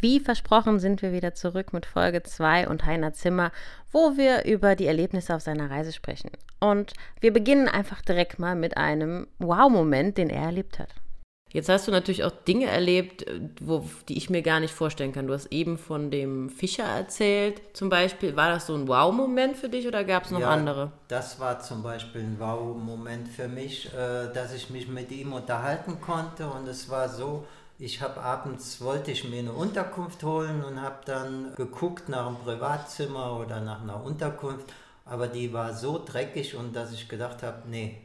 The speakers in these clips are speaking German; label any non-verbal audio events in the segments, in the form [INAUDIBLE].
Wie versprochen sind wir wieder zurück mit Folge 2 und Heiner Zimmer, wo wir über die Erlebnisse auf seiner Reise sprechen. Und wir beginnen einfach direkt mal mit einem Wow-Moment, den er erlebt hat. Jetzt hast du natürlich auch Dinge erlebt, äh, wo, die ich mir gar nicht vorstellen kann. Du hast eben von dem Fischer erzählt, zum Beispiel. War das so ein Wow-Moment für dich oder gab es noch ja, andere? Das war zum Beispiel ein Wow-Moment für mich, äh, dass ich mich mit ihm unterhalten konnte. Und es war so, ich habe abends, wollte ich mir eine Unterkunft holen und habe dann geguckt nach einem Privatzimmer oder nach einer Unterkunft. Aber die war so dreckig und dass ich gedacht habe, nee,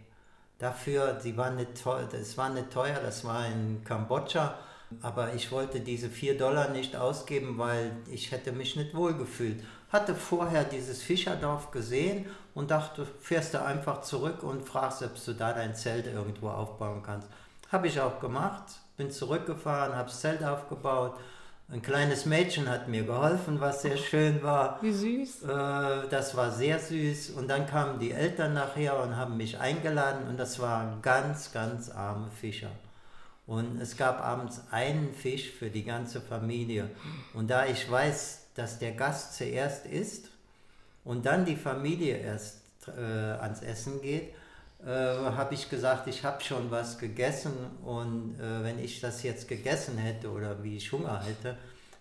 dafür, sie war nicht teuer, das war nicht teuer, das war in Kambodscha, aber ich wollte diese 4 Dollar nicht ausgeben, weil ich hätte mich nicht wohlgefühlt. Hatte vorher dieses Fischerdorf gesehen und dachte, fährst du einfach zurück und fragst, ob du da dein Zelt irgendwo aufbauen kannst. Habe ich auch gemacht, bin zurückgefahren, habe das Zelt aufgebaut ein kleines Mädchen hat mir geholfen, was sehr schön war. Wie süß. Äh, das war sehr süß. Und dann kamen die Eltern nachher und haben mich eingeladen und das waren ganz, ganz arme Fischer. Und es gab abends einen Fisch für die ganze Familie. Und da ich weiß, dass der Gast zuerst isst und dann die Familie erst äh, ans Essen geht, äh, habe ich gesagt, ich habe schon was gegessen und äh, wenn ich das jetzt gegessen hätte oder wie ich Hunger hätte,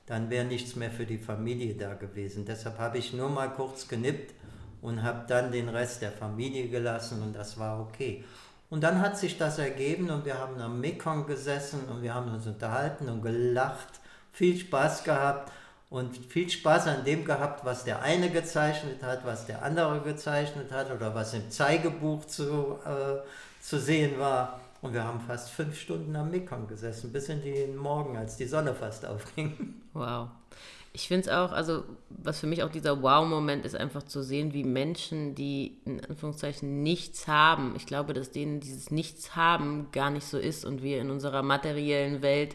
dann wäre nichts mehr für die Familie da gewesen. Deshalb habe ich nur mal kurz genippt und habe dann den Rest der Familie gelassen und das war okay. Und dann hat sich das ergeben und wir haben am Mekong gesessen und wir haben uns unterhalten und gelacht, viel Spaß gehabt und viel Spaß an dem gehabt, was der eine gezeichnet hat, was der andere gezeichnet hat oder was im Zeigebuch zu, äh, zu sehen war. Und wir haben fast fünf Stunden am Mekong gesessen, bis in den Morgen, als die Sonne fast [LAUGHS] aufging. Wow. Ich finde es auch, also was für mich auch dieser Wow-Moment ist, einfach zu sehen, wie Menschen, die in Anführungszeichen nichts haben, ich glaube, dass denen dieses Nichts haben gar nicht so ist und wir in unserer materiellen Welt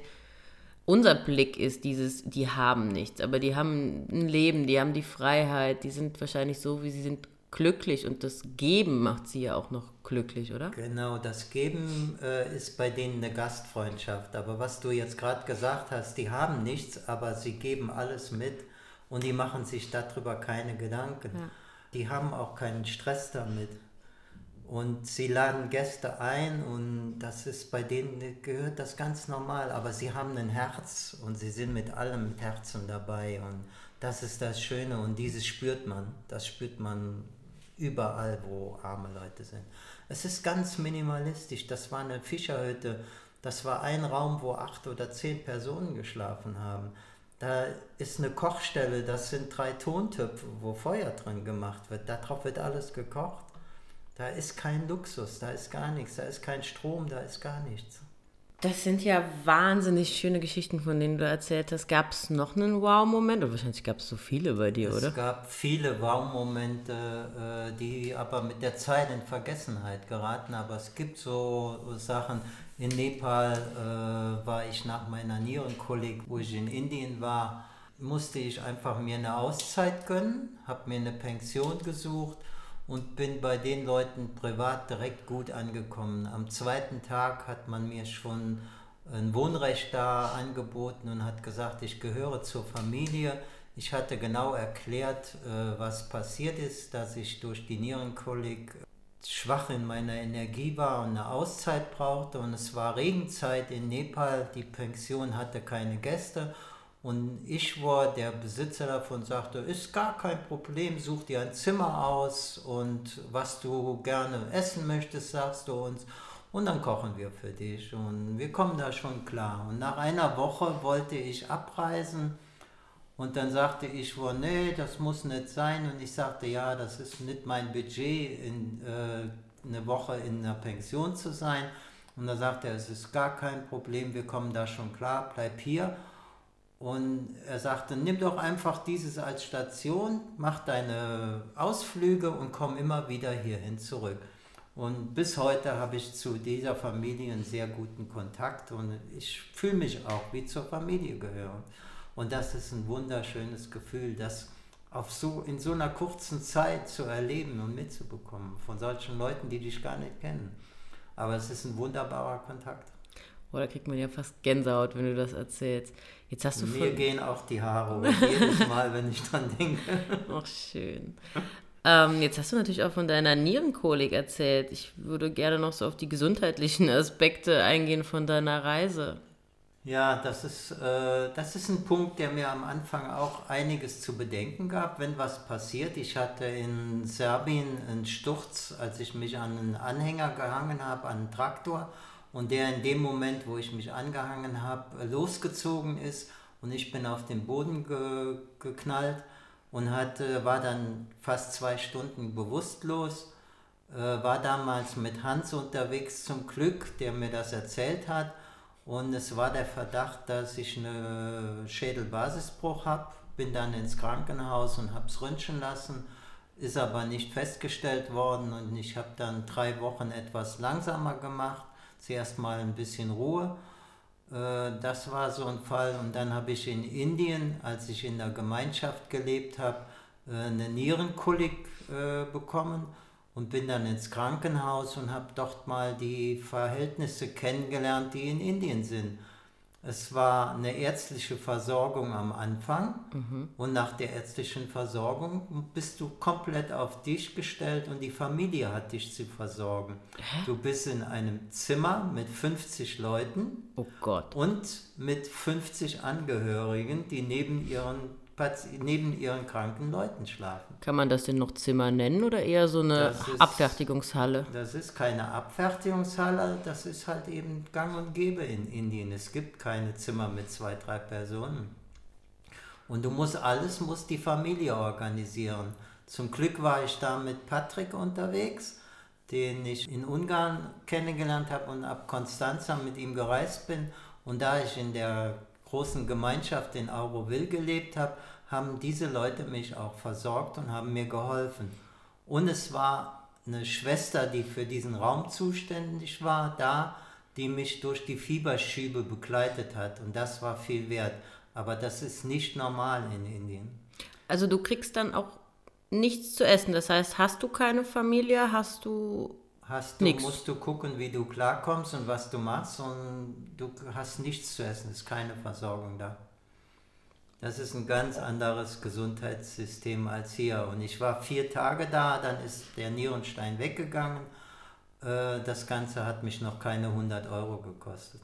unser Blick ist dieses, die haben nichts, aber die haben ein Leben, die haben die Freiheit, die sind wahrscheinlich so, wie sie sind, glücklich und das Geben macht sie ja auch noch glücklich, oder? Genau, das Geben äh, ist bei denen eine Gastfreundschaft. Aber was du jetzt gerade gesagt hast, die haben nichts, aber sie geben alles mit und die machen sich darüber keine Gedanken. Ja. Die haben auch keinen Stress damit. Und sie laden Gäste ein und das ist bei denen gehört das ganz normal. Aber sie haben ein Herz und sie sind mit allem Herzen dabei und das ist das Schöne und dieses spürt man. Das spürt man überall, wo arme Leute sind. Es ist ganz minimalistisch. Das war eine Fischerhütte. Das war ein Raum, wo acht oder zehn Personen geschlafen haben. Da ist eine Kochstelle, das sind drei Tontöpfe, wo Feuer drin gemacht wird. Darauf wird alles gekocht. Da ist kein Luxus, da ist gar nichts, da ist kein Strom, da ist gar nichts. Das sind ja wahnsinnig schöne Geschichten, von denen du erzählt hast. Gab es noch einen Wow-Moment? Oder wahrscheinlich gab es so viele bei dir, es oder? Es gab viele Wow-Momente, äh, die aber mit der Zeit in Vergessenheit geraten. Aber es gibt so Sachen. In Nepal äh, war ich nach meiner Nierenkolik, wo ich in Indien war, musste ich einfach mir eine Auszeit gönnen, habe mir eine Pension gesucht und bin bei den Leuten privat direkt gut angekommen. Am zweiten Tag hat man mir schon ein Wohnrecht da angeboten und hat gesagt, ich gehöre zur Familie. Ich hatte genau erklärt, äh, was passiert ist, dass ich durch die Nierenkolik schwach in meiner Energie war und eine Auszeit brauchte. Und es war Regenzeit in Nepal, die Pension hatte keine Gäste und ich war der Besitzer davon, sagte, ist gar kein Problem, such dir ein Zimmer aus und was du gerne essen möchtest, sagst du uns. Und dann kochen wir für dich und wir kommen da schon klar. Und nach einer Woche wollte ich abreisen und dann sagte ich, oh, nee, das muss nicht sein. Und ich sagte, ja, das ist nicht mein Budget, in, äh, eine Woche in einer Pension zu sein. Und da sagte er, es ist gar kein Problem, wir kommen da schon klar, bleib hier. Und er sagte, nimm doch einfach dieses als Station, mach deine Ausflüge und komm immer wieder hierhin zurück. Und bis heute habe ich zu dieser Familie einen sehr guten Kontakt und ich fühle mich auch wie zur Familie gehören. Und das ist ein wunderschönes Gefühl, das auf so, in so einer kurzen Zeit zu erleben und mitzubekommen von solchen Leuten, die dich gar nicht kennen. Aber es ist ein wunderbarer Kontakt. Oder kriegt man ja fast Gänsehaut, wenn du das erzählst. Jetzt hast du Mir von... gehen auch die Haare hoch, jedes [LAUGHS] Mal, wenn ich dran denke. Ach, schön. Ähm, jetzt hast du natürlich auch von deiner Nierenkolik erzählt. Ich würde gerne noch so auf die gesundheitlichen [LAUGHS] Aspekte eingehen von deiner Reise. Ja, das ist, äh, das ist ein Punkt, der mir am Anfang auch einiges zu bedenken gab, wenn was passiert. Ich hatte in Serbien einen Sturz, als ich mich an einen Anhänger gehangen habe, an einen Traktor und der in dem Moment, wo ich mich angehangen habe, losgezogen ist und ich bin auf den Boden ge geknallt und hatte, war dann fast zwei Stunden bewusstlos. Äh, war damals mit Hans unterwegs zum Glück, der mir das erzählt hat. Und es war der Verdacht, dass ich einen Schädelbasisbruch habe. Bin dann ins Krankenhaus und habe es röntgen lassen. Ist aber nicht festgestellt worden und ich habe dann drei Wochen etwas langsamer gemacht. Zuerst mal ein bisschen Ruhe äh, das war so ein Fall. Und dann habe ich in Indien, als ich in der Gemeinschaft gelebt habe, äh, eine Nierenkolik äh, bekommen und bin dann ins Krankenhaus und habe dort mal die Verhältnisse kennengelernt, die in Indien sind. Es war eine ärztliche Versorgung am Anfang mhm. und nach der ärztlichen Versorgung bist du komplett auf dich gestellt und die Familie hat dich zu versorgen. Hä? Du bist in einem Zimmer mit 50 Leuten oh Gott. und mit 50 Angehörigen, die neben ihren neben ihren kranken Leuten schlafen. Kann man das denn noch Zimmer nennen oder eher so eine ist, Abfertigungshalle? Das ist keine Abfertigungshalle, das ist halt eben gang und gäbe in Indien. Es gibt keine Zimmer mit zwei, drei Personen. Und du musst alles, muss die Familie organisieren. Zum Glück war ich da mit Patrick unterwegs, den ich in Ungarn kennengelernt habe und ab Konstanza mit ihm gereist bin. Und da ich in der großen Gemeinschaft in Auroville gelebt habe, haben diese Leute mich auch versorgt und haben mir geholfen. Und es war eine Schwester, die für diesen Raum zuständig war, da, die mich durch die Fieberschübe begleitet hat. Und das war viel wert. Aber das ist nicht normal in Indien. Also du kriegst dann auch nichts zu essen. Das heißt, hast du keine Familie, hast du hast du, Nix. musst du gucken, wie du klarkommst und was du machst und du hast nichts zu essen, es ist keine Versorgung da. Das ist ein ganz anderes Gesundheitssystem als hier. Und ich war vier Tage da, dann ist der Nierenstein weggegangen. Äh, das Ganze hat mich noch keine 100 Euro gekostet.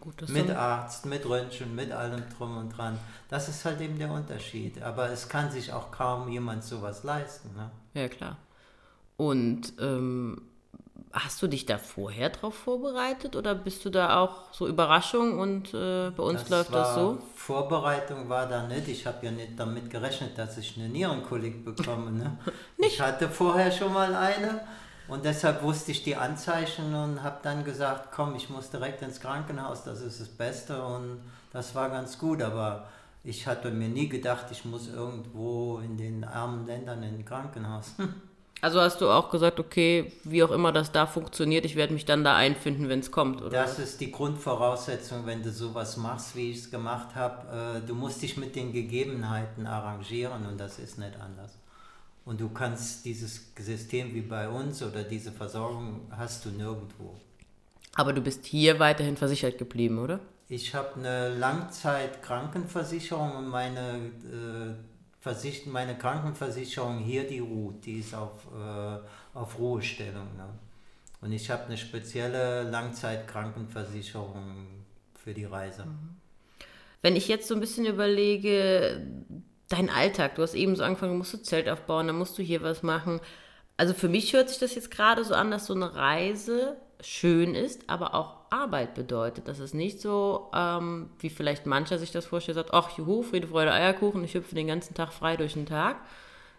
Gut, mit Arzt, mit Röntgen, mit allem drum und dran. Das ist halt eben der Unterschied. Aber es kann sich auch kaum jemand sowas leisten. Ne? Ja, klar. Und ähm, hast du dich da vorher drauf vorbereitet oder bist du da auch so Überraschung und äh, bei uns das läuft das so? Vorbereitung war da nicht. Ich habe ja nicht damit gerechnet, dass ich eine Nierenkolik bekomme. Ne? [LAUGHS] ich hatte vorher schon mal eine und deshalb wusste ich die Anzeichen und habe dann gesagt, komm, ich muss direkt ins Krankenhaus, das ist das Beste und das war ganz gut, aber ich hatte mir nie gedacht, ich muss irgendwo in den armen Ländern in ein Krankenhaus. [LAUGHS] Also hast du auch gesagt, okay, wie auch immer das da funktioniert, ich werde mich dann da einfinden, wenn es kommt, oder? Das ist die Grundvoraussetzung, wenn du sowas machst, wie ich es gemacht habe. Äh, du musst dich mit den Gegebenheiten arrangieren und das ist nicht anders. Und du kannst dieses System wie bei uns oder diese Versorgung hast du nirgendwo. Aber du bist hier weiterhin versichert geblieben, oder? Ich habe eine Langzeitkrankenversicherung und meine äh, Versicht meine Krankenversicherung hier, die ruht, die ist auf, äh, auf Ruhestellung. Ne? Und ich habe eine spezielle Langzeitkrankenversicherung für die Reise. Mhm. Wenn ich jetzt so ein bisschen überlege, dein Alltag, du hast eben so angefangen, musst du Zelt aufbauen, dann musst du hier was machen. Also für mich hört sich das jetzt gerade so an, dass so eine Reise schön ist, aber auch Arbeit bedeutet. Das ist nicht so, ähm, wie vielleicht mancher sich das vorstellt, sagt, ach juhu, Friede, Freude, Eierkuchen, ich hüpfe den ganzen Tag frei durch den Tag,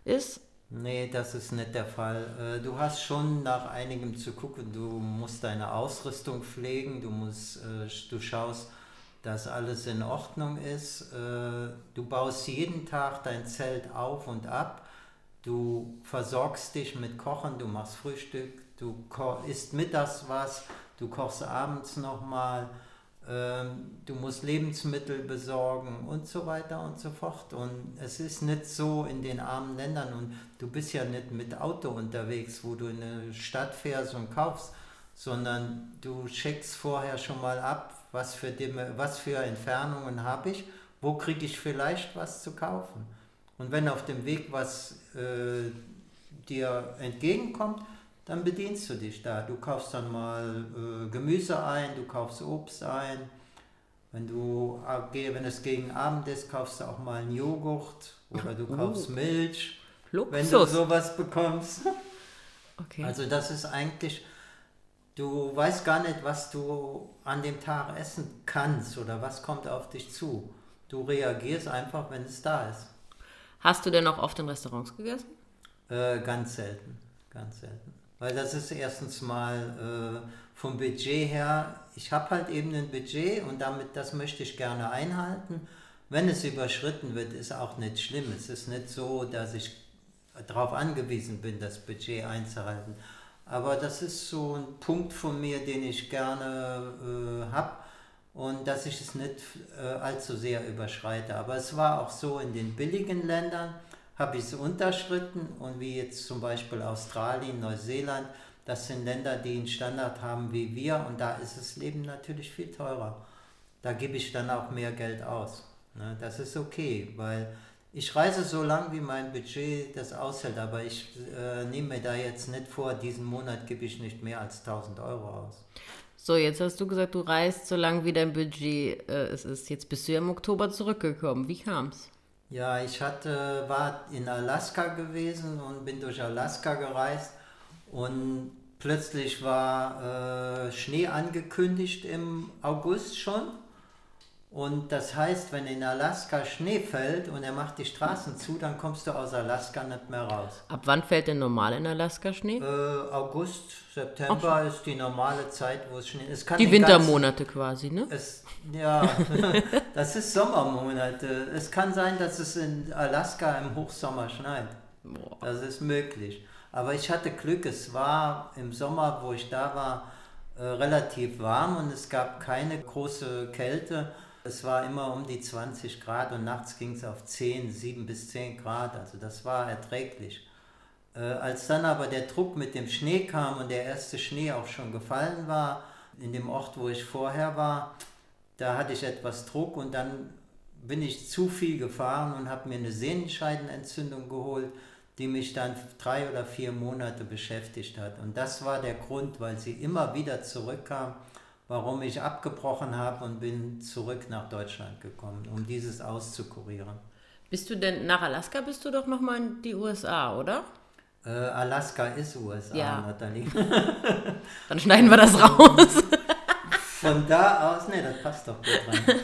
ist. Nee, das ist nicht der Fall. Äh, du hast schon nach einigem zu gucken, du musst deine Ausrüstung pflegen, du musst, äh, du schaust, dass alles in Ordnung ist. Äh, du baust jeden Tag dein Zelt auf und ab. Du versorgst dich mit Kochen, du machst Frühstück, du isst mittags was, du kochst abends nochmal, ähm, du musst Lebensmittel besorgen und so weiter und so fort. Und es ist nicht so in den armen Ländern und du bist ja nicht mit Auto unterwegs, wo du in eine Stadt fährst und kaufst, sondern du checkst vorher schon mal ab, was für, was für Entfernungen habe ich, wo kriege ich vielleicht was zu kaufen. Und wenn auf dem Weg was äh, dir entgegenkommt, dann bedienst du dich da. Du kaufst dann mal äh, Gemüse ein, du kaufst Obst ein. Wenn, du, äh, wenn es gegen Abend ist, kaufst du auch mal einen Joghurt oder du kaufst oh. Milch, Luxus. wenn du sowas bekommst. [LAUGHS] Okay. Also das ist eigentlich, du weißt gar nicht, was du an dem Tag essen kannst oder was kommt auf dich zu. Du reagierst einfach, wenn es da ist. Hast du denn auch oft in Restaurants gegessen? Äh, ganz selten, ganz selten. Weil das ist erstens mal äh, vom Budget her, ich habe halt eben ein Budget und damit das möchte ich gerne einhalten. Wenn es überschritten wird, ist auch nicht schlimm. Es ist nicht so, dass ich darauf angewiesen bin, das Budget einzuhalten. Aber das ist so ein Punkt von mir, den ich gerne äh, habe und dass ich es nicht äh, allzu sehr überschreite. Aber es war auch so in den billigen Ländern, habe ich es unterschritten und wie jetzt zum Beispiel Australien, Neuseeland, das sind Länder, die einen Standard haben wie wir und da ist das Leben natürlich viel teurer. Da gebe ich dann auch mehr Geld aus. Ne? Das ist okay, weil ich reise so lang, wie mein Budget das aushält, aber ich äh, nehme mir da jetzt nicht vor, diesen Monat gebe ich nicht mehr als 1000 Euro aus. So, jetzt hast du gesagt, du reist so lange, wie dein Budget äh, es ist. Jetzt bist du ja im Oktober zurückgekommen. Wie kam es? Ja, ich hatte, war in Alaska gewesen und bin durch Alaska gereist und plötzlich war äh, Schnee angekündigt im August schon und das heißt, wenn in Alaska Schnee fällt und er macht die Straßen zu, dann kommst du aus Alaska nicht mehr raus. Ab wann fällt denn normal in Alaska Schnee? Äh, August, September ist die normale Zeit, wo es Schnee ist. Die Wintermonate quasi, ne? Es, ja, [LAUGHS] das ist Sommermonate. Es kann sein, dass es in Alaska im Hochsommer schneit. Boah. Das ist möglich. Aber ich hatte Glück, es war im Sommer, wo ich da war, äh, relativ warm und es gab keine große Kälte es war immer um die 20 Grad und nachts ging es auf 10, 7 bis 10 Grad. Also das war erträglich. Äh, als dann aber der Druck mit dem Schnee kam und der erste Schnee auch schon gefallen war, in dem Ort, wo ich vorher war, da hatte ich etwas Druck und dann bin ich zu viel gefahren und habe mir eine Sehnenscheidenentzündung geholt, die mich dann drei oder vier Monate beschäftigt hat. Und das war der Grund, weil sie immer wieder zurückkam warum ich abgebrochen habe und bin zurück nach Deutschland gekommen, um dieses auszukurieren. Bist du denn nach Alaska bist du doch noch mal in die USA, oder? Äh, Alaska ist USA, ja. Nathalie. [LAUGHS] [LAUGHS] Dann schneiden wir das raus. [LAUGHS] Von da aus, ne, das passt doch gut rein.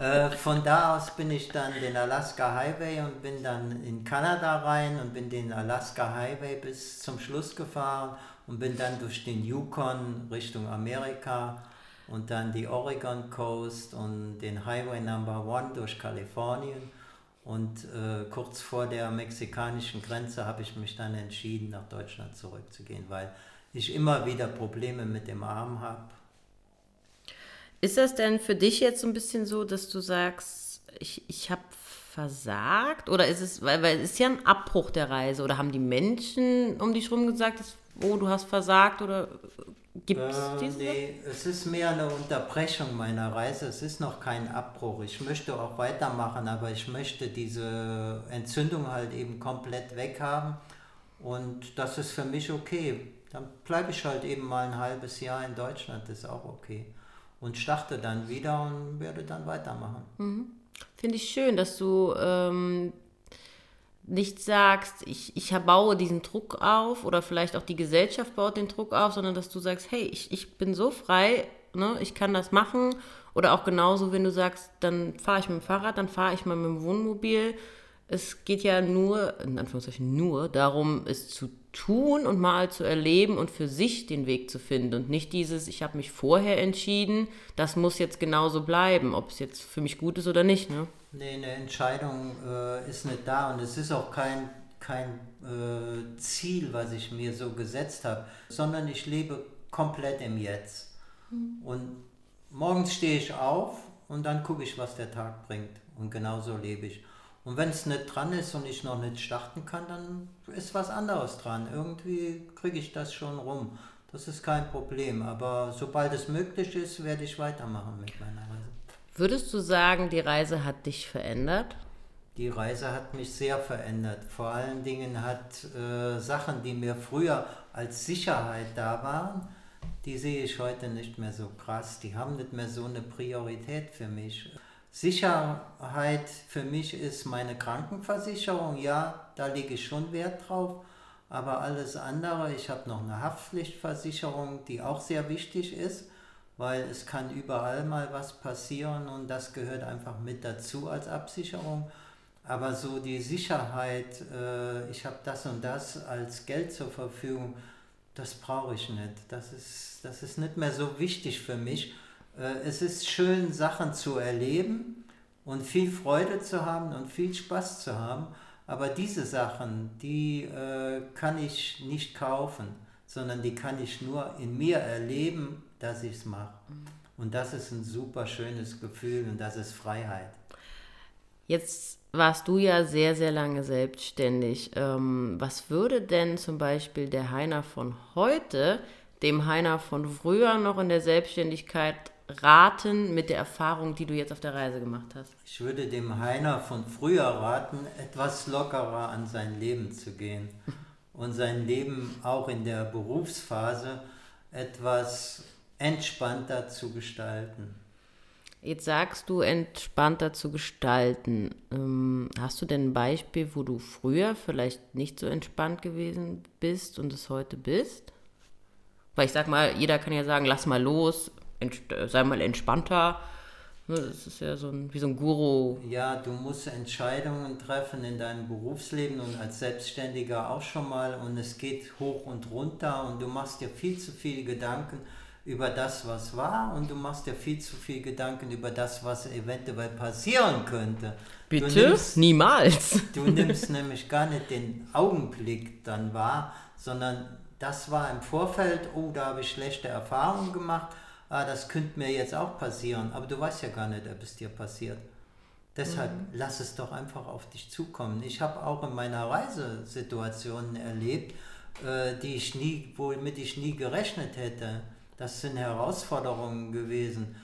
äh, von da aus bin ich dann den Alaska Highway und bin dann in Kanada rein und bin den Alaska Highway bis zum Schluss gefahren und bin dann durch den Yukon Richtung Amerika und dann die Oregon Coast und den Highway Number One durch Kalifornien. Und äh, kurz vor der mexikanischen Grenze habe ich mich dann entschieden, nach Deutschland zurückzugehen, weil ich immer wieder Probleme mit dem Arm habe. Ist das denn für dich jetzt so ein bisschen so, dass du sagst, ich, ich habe versagt? Oder ist es, weil, weil es ist ja ein Abbruch der Reise, oder haben die Menschen um dich herum gesagt, oh, du hast versagt oder Gibt es äh? Nee, es ist mehr eine Unterbrechung meiner Reise. Es ist noch kein Abbruch. Ich möchte auch weitermachen, aber ich möchte diese Entzündung halt eben komplett weghaben. Und das ist für mich okay. Dann bleibe ich halt eben mal ein halbes Jahr in Deutschland, das ist auch okay. Und starte dann wieder und werde dann weitermachen. Mhm. Finde ich schön, dass du ähm, nicht sagst, ich, ich baue diesen Druck auf oder vielleicht auch die Gesellschaft baut den Druck auf, sondern dass du sagst, hey, ich, ich bin so frei, ne, ich kann das machen. Oder auch genauso, wenn du sagst, dann fahre ich mit dem Fahrrad, dann fahre ich mal mit dem Wohnmobil. Es geht ja nur, in Anführungszeichen nur, darum, es zu tun und mal zu erleben und für sich den Weg zu finden und nicht dieses, ich habe mich vorher entschieden, das muss jetzt genauso bleiben, ob es jetzt für mich gut ist oder nicht. Ne? Nee, eine Entscheidung äh, ist nicht da und es ist auch kein, kein äh, Ziel, was ich mir so gesetzt habe, sondern ich lebe komplett im Jetzt. Mhm. Und morgens stehe ich auf und dann gucke ich, was der Tag bringt. Und genauso lebe ich. Und wenn es nicht dran ist und ich noch nicht starten kann, dann ist was anderes dran. Irgendwie kriege ich das schon rum. Das ist kein Problem. Aber sobald es möglich ist, werde ich weitermachen mit meiner Reise. Würdest du sagen, die Reise hat dich verändert? Die Reise hat mich sehr verändert. Vor allen Dingen hat äh, Sachen, die mir früher als Sicherheit da waren, die sehe ich heute nicht mehr so krass. Die haben nicht mehr so eine Priorität für mich. Sicherheit für mich ist meine Krankenversicherung. Ja, da lege ich schon Wert drauf. Aber alles andere, ich habe noch eine Haftpflichtversicherung, die auch sehr wichtig ist, weil es kann überall mal was passieren und das gehört einfach mit dazu als Absicherung. Aber so die Sicherheit, äh, ich habe das und das als Geld zur Verfügung, das brauche ich nicht. Das ist, das ist nicht mehr so wichtig für mich. Äh, es ist schön, Sachen zu erleben und viel Freude zu haben und viel Spaß zu haben. Aber diese Sachen, die äh, kann ich nicht kaufen, sondern die kann ich nur in mir erleben, dass ich es mache. Mhm. Und das ist ein super schönes Gefühl und das ist Freiheit. Jetzt warst du ja sehr, sehr lange selbstständig. Ähm, was würde denn zum Beispiel der Heiner von heute dem Heiner von früher noch in der Selbstständigkeit raten mit der Erfahrung, die du jetzt auf der Reise gemacht hast? Ich würde dem Heiner von früher raten, etwas lockerer an sein Leben zu gehen [LAUGHS] und sein Leben auch in der Berufsphase etwas entspannter zu gestalten. Jetzt sagst du, entspannter zu gestalten. Ähm, hast du denn ein Beispiel, wo du früher vielleicht nicht so entspannt gewesen bist und es heute bist? Weil ich sag mal, jeder kann ja sagen, lass mal los, sei mal entspannter. Ne, das ist ja so ein, wie so ein Guru. Ja, du musst Entscheidungen treffen in deinem Berufsleben und als Selbstständiger auch schon mal und es geht hoch und runter und du machst dir viel zu viele Gedanken über das, was war und du machst dir viel zu viel Gedanken über das, was eventuell passieren könnte. Bitte? Du nimmst, Niemals. Du nimmst nämlich gar nicht den Augenblick dann wahr, sondern das war im Vorfeld, oh, da habe ich schlechte Erfahrungen gemacht, ah, das könnte mir jetzt auch passieren, aber du weißt ja gar nicht, ob es dir passiert. Deshalb mhm. lass es doch einfach auf dich zukommen. Ich habe auch in meiner Reise Situationen erlebt, äh, die ich nie, womit ich nie gerechnet hätte das sind Herausforderungen gewesen,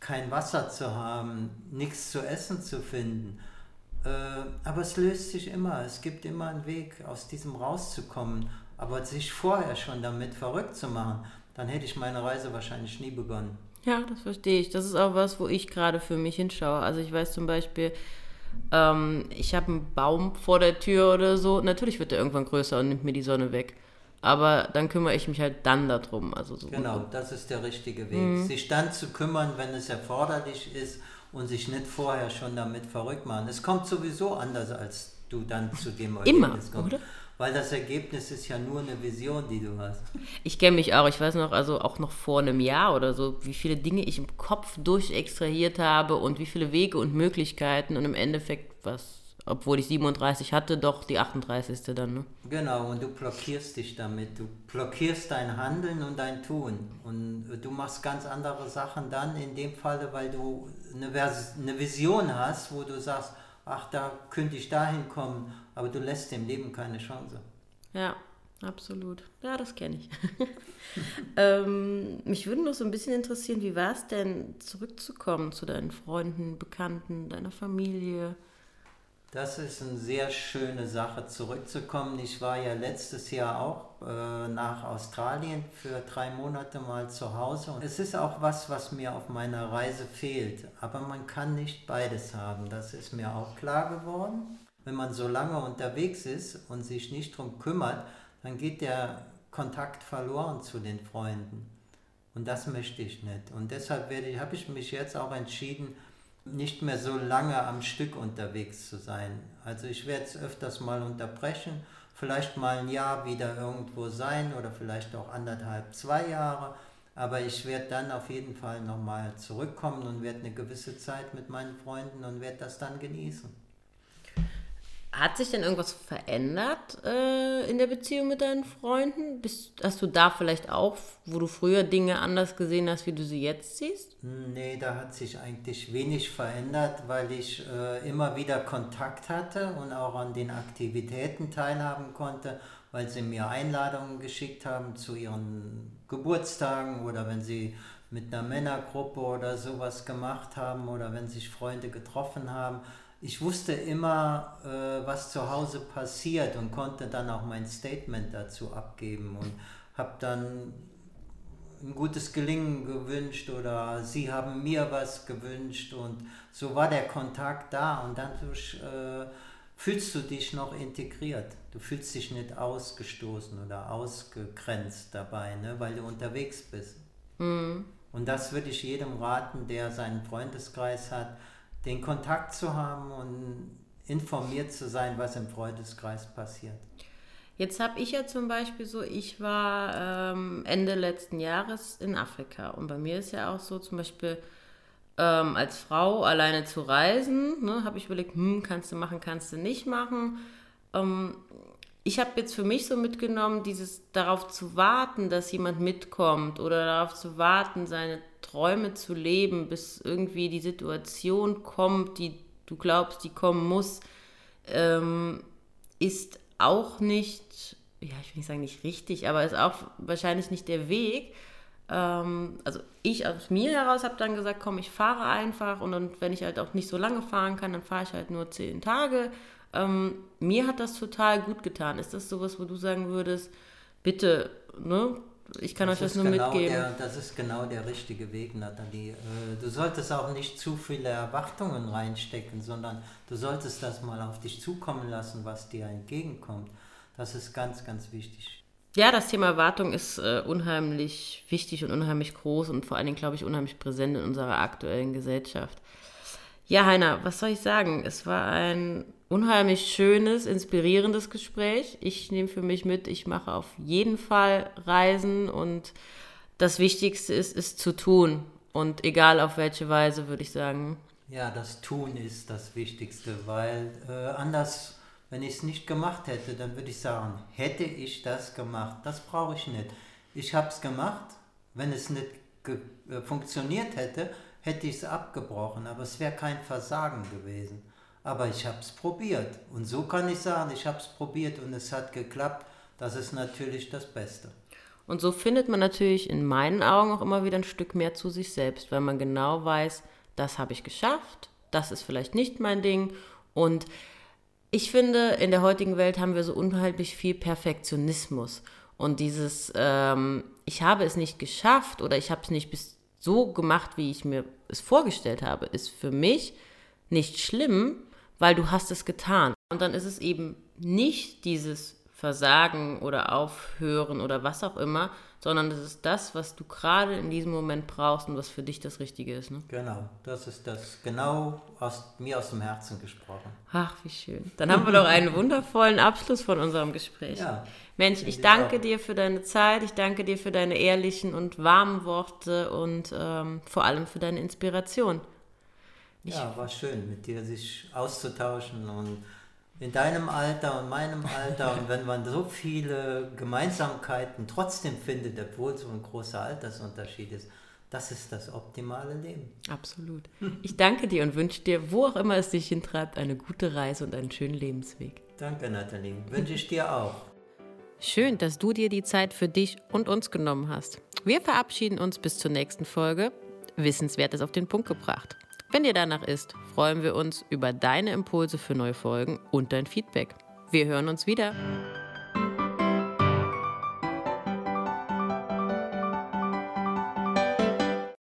kein Wasser zu haben, nichts zu essen zu finden. Äh, aber es löst sich immer. Es gibt immer einen Weg, aus diesem rauszukommen. Aber sich vorher schon damit verrückt zu machen, dann hätte ich meine Reise wahrscheinlich nie begonnen. Ja, das verstehe ich. Das ist auch was, wo ich gerade für mich hinschaue. Also ich weiß zum Beispiel, ähm, ich habe einen Baum vor der Tür oder so. Natürlich wird der irgendwann größer und nimmt mir die Sonne weg. Aber dann kümmere ich mich halt dann darum. Also so genau, das ist der richtige Weg. Mhm. Sich dann zu kümmern, wenn es erforderlich ist und sich nicht vorher schon damit verrückt machen. Es kommt sowieso anders, als du dann zu dem Ergebnis kommst. Oder? Weil das Ergebnis ist ja nur eine Vision, die du hast. Ich kenne mich auch, ich weiß noch, also auch noch vor einem Jahr oder so, wie viele Dinge ich im Kopf durchextrahiert habe und wie viele Wege und Möglichkeiten und im Endeffekt was obwohl ich 37 hatte, doch die 38. dann. Ne? Genau, und du blockierst dich damit. Du blockierst dein Handeln und dein Tun. Und du machst ganz andere Sachen dann in dem Falle, weil du eine, Vers eine Vision hast, wo du sagst, ach, da könnte ich dahin kommen, aber du lässt dem Leben keine Chance. Ja, absolut. Ja, das kenne ich. [LAUGHS] ähm, mich würde noch so ein bisschen interessieren, wie war es denn, zurückzukommen zu deinen Freunden, Bekannten, deiner Familie? Das ist eine sehr schöne Sache, zurückzukommen. Ich war ja letztes Jahr auch äh, nach Australien für drei Monate mal zu Hause. Und es ist auch was, was mir auf meiner Reise fehlt. Aber man kann nicht beides haben. Das ist mir auch klar geworden. Wenn man so lange unterwegs ist und sich nicht darum kümmert, dann geht der Kontakt verloren zu den Freunden. Und das möchte ich nicht. Und deshalb habe ich mich jetzt auch entschieden, nicht mehr so lange am Stück unterwegs zu sein. Also ich werde es öfters mal unterbrechen, vielleicht mal ein Jahr wieder irgendwo sein oder vielleicht auch anderthalb, zwei Jahre. Aber ich werde dann auf jeden Fall nochmal zurückkommen und werde eine gewisse Zeit mit meinen Freunden und werde das dann genießen. Hat sich denn irgendwas verändert äh, in der Beziehung mit deinen Freunden? Bist, hast du da vielleicht auch, wo du früher Dinge anders gesehen hast, wie du sie jetzt siehst? Nee, da hat sich eigentlich wenig verändert, weil ich äh, immer wieder Kontakt hatte und auch an den Aktivitäten teilhaben konnte, weil sie mir Einladungen geschickt haben zu ihren Geburtstagen oder wenn sie mit einer Männergruppe oder sowas gemacht haben oder wenn sich Freunde getroffen haben ich wusste immer, äh, was zu Hause passiert und konnte dann auch mein Statement dazu abgeben und habe dann ein gutes Gelingen gewünscht oder sie haben mir was gewünscht und so war der Kontakt da und dann äh, fühlst du dich noch integriert. Du fühlst dich nicht ausgestoßen oder ausgegrenzt dabei, ne, weil du unterwegs bist. Mhm. Und das würde ich jedem raten, der seinen Freundeskreis hat, den Kontakt zu haben und informiert zu sein, was im Freundeskreis passiert. Jetzt habe ich ja zum Beispiel so, ich war ähm, Ende letzten Jahres in Afrika und bei mir ist ja auch so zum Beispiel ähm, als Frau alleine zu reisen, ne, habe ich überlegt, hm, kannst du machen, kannst du nicht machen. Ähm, ich habe jetzt für mich so mitgenommen, dieses darauf zu warten, dass jemand mitkommt oder darauf zu warten, seine Träume zu leben, bis irgendwie die Situation kommt, die du glaubst, die kommen muss, ähm, ist auch nicht, ja, ich will nicht sagen nicht richtig, aber ist auch wahrscheinlich nicht der Weg. Ähm, also ich aus mir heraus habe dann gesagt, komm, ich fahre einfach und dann, wenn ich halt auch nicht so lange fahren kann, dann fahre ich halt nur zehn Tage. Ähm, mir hat das total gut getan. Ist das sowas, wo du sagen würdest, bitte, ne, ich kann das euch das nur genau mitgeben. Der, das ist genau der richtige Weg, Nathalie. Äh, du solltest auch nicht zu viele Erwartungen reinstecken, sondern du solltest das mal auf dich zukommen lassen, was dir entgegenkommt. Das ist ganz, ganz wichtig. Ja, das Thema Erwartung ist äh, unheimlich wichtig und unheimlich groß und vor allen Dingen, glaube ich, unheimlich präsent in unserer aktuellen Gesellschaft. Ja, Heiner, was soll ich sagen? Es war ein unheimlich schönes, inspirierendes Gespräch. Ich nehme für mich mit, ich mache auf jeden Fall Reisen und das Wichtigste ist, es zu tun. Und egal auf welche Weise, würde ich sagen. Ja, das Tun ist das Wichtigste, weil äh, anders, wenn ich es nicht gemacht hätte, dann würde ich sagen, hätte ich das gemacht, das brauche ich nicht. Ich habe es gemacht, wenn es nicht äh, funktioniert hätte, hätte ich es abgebrochen, aber es wäre kein Versagen gewesen. Aber ich habe es probiert. Und so kann ich sagen, ich habe es probiert und es hat geklappt. Das ist natürlich das Beste. Und so findet man natürlich in meinen Augen auch immer wieder ein Stück mehr zu sich selbst, weil man genau weiß, das habe ich geschafft, das ist vielleicht nicht mein Ding. Und ich finde, in der heutigen Welt haben wir so unheimlich viel Perfektionismus. Und dieses, ähm, ich habe es nicht geschafft oder ich habe es nicht bis so gemacht, wie ich mir es vorgestellt habe, ist für mich nicht schlimm, weil du hast es getan. Und dann ist es eben nicht dieses Versagen oder Aufhören oder was auch immer, sondern das ist das, was du gerade in diesem Moment brauchst und was für dich das Richtige ist. Ne? Genau, das ist das genau aus mir aus dem Herzen gesprochen. Ach, wie schön. Dann haben wir doch einen wundervollen Abschluss von unserem Gespräch. Ja, Mensch, ich danke dir für deine Zeit, ich danke dir für deine ehrlichen und warmen Worte und ähm, vor allem für deine Inspiration. Ich ja, war schön, mit dir sich auszutauschen und in deinem Alter und meinem Alter und wenn man so viele Gemeinsamkeiten trotzdem findet, obwohl so ein großer Altersunterschied ist, das ist das optimale Leben. Absolut. Ich danke dir und wünsche dir, wo auch immer es dich hintreibt, eine gute Reise und einen schönen Lebensweg. Danke, Nathalie. Wünsche ich dir auch. Schön, dass du dir die Zeit für dich und uns genommen hast. Wir verabschieden uns bis zur nächsten Folge. Wissenswertes auf den Punkt gebracht. Wenn dir danach ist, freuen wir uns über deine Impulse für neue Folgen und dein Feedback. Wir hören uns wieder.